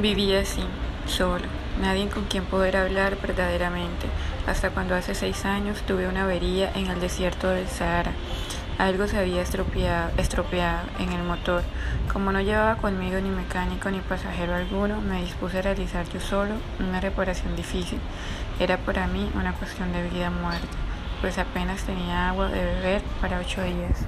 Vivía así, solo, nadie con quien poder hablar verdaderamente, hasta cuando hace seis años tuve una avería en el desierto del Sahara. Algo se había estropeado, estropeado en el motor. Como no llevaba conmigo ni mecánico ni pasajero alguno, me dispuse a realizar yo solo una reparación difícil. Era para mí una cuestión de vida o muerte, pues apenas tenía agua de beber para ocho días.